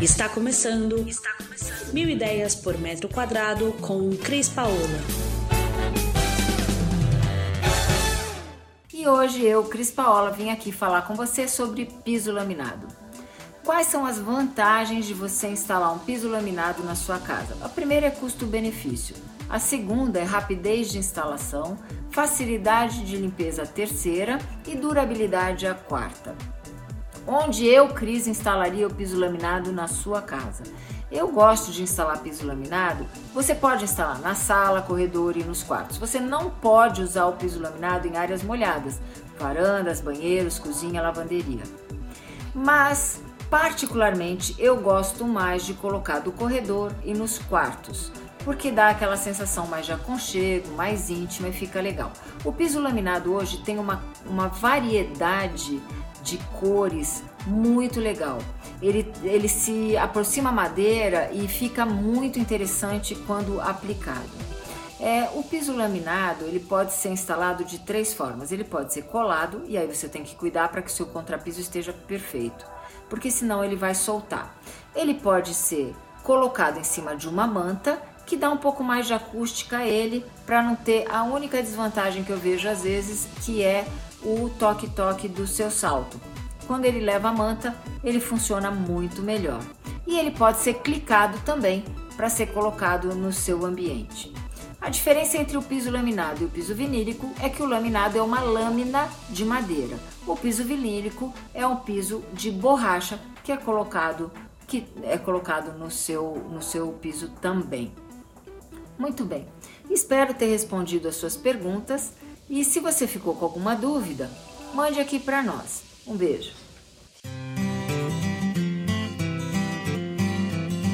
Está começando. Está começando. Mil ideias por metro quadrado com Cris Paola. E hoje eu, Cris Paola, vim aqui falar com você sobre piso laminado. Quais são as vantagens de você instalar um piso laminado na sua casa? A primeira é custo-benefício. A segunda é rapidez de instalação, facilidade de limpeza a terceira e durabilidade a quarta. Onde eu, Cris, instalaria o piso laminado na sua casa? Eu gosto de instalar piso laminado. Você pode instalar na sala, corredor e nos quartos. Você não pode usar o piso laminado em áreas molhadas, varandas, banheiros, cozinha, lavanderia. Mas, particularmente, eu gosto mais de colocar do corredor e nos quartos, porque dá aquela sensação mais de aconchego, mais íntima e fica legal. O piso laminado hoje tem uma, uma variedade de cores muito legal. Ele, ele se aproxima à madeira e fica muito interessante quando aplicado. É, o piso laminado ele pode ser instalado de três formas. Ele pode ser colado e aí você tem que cuidar para que seu contrapiso esteja perfeito, porque senão ele vai soltar. Ele pode ser colocado em cima de uma manta que dá um pouco mais de acústica a ele para não ter a única desvantagem que eu vejo às vezes que é o toque-toque do seu salto. Quando ele leva a manta, ele funciona muito melhor. E ele pode ser clicado também para ser colocado no seu ambiente. A diferença entre o piso laminado e o piso vinílico é que o laminado é uma lâmina de madeira. O piso vinílico é um piso de borracha que é colocado que é colocado no seu no seu piso também. Muito bem. Espero ter respondido as suas perguntas. E se você ficou com alguma dúvida, mande aqui para nós. Um beijo.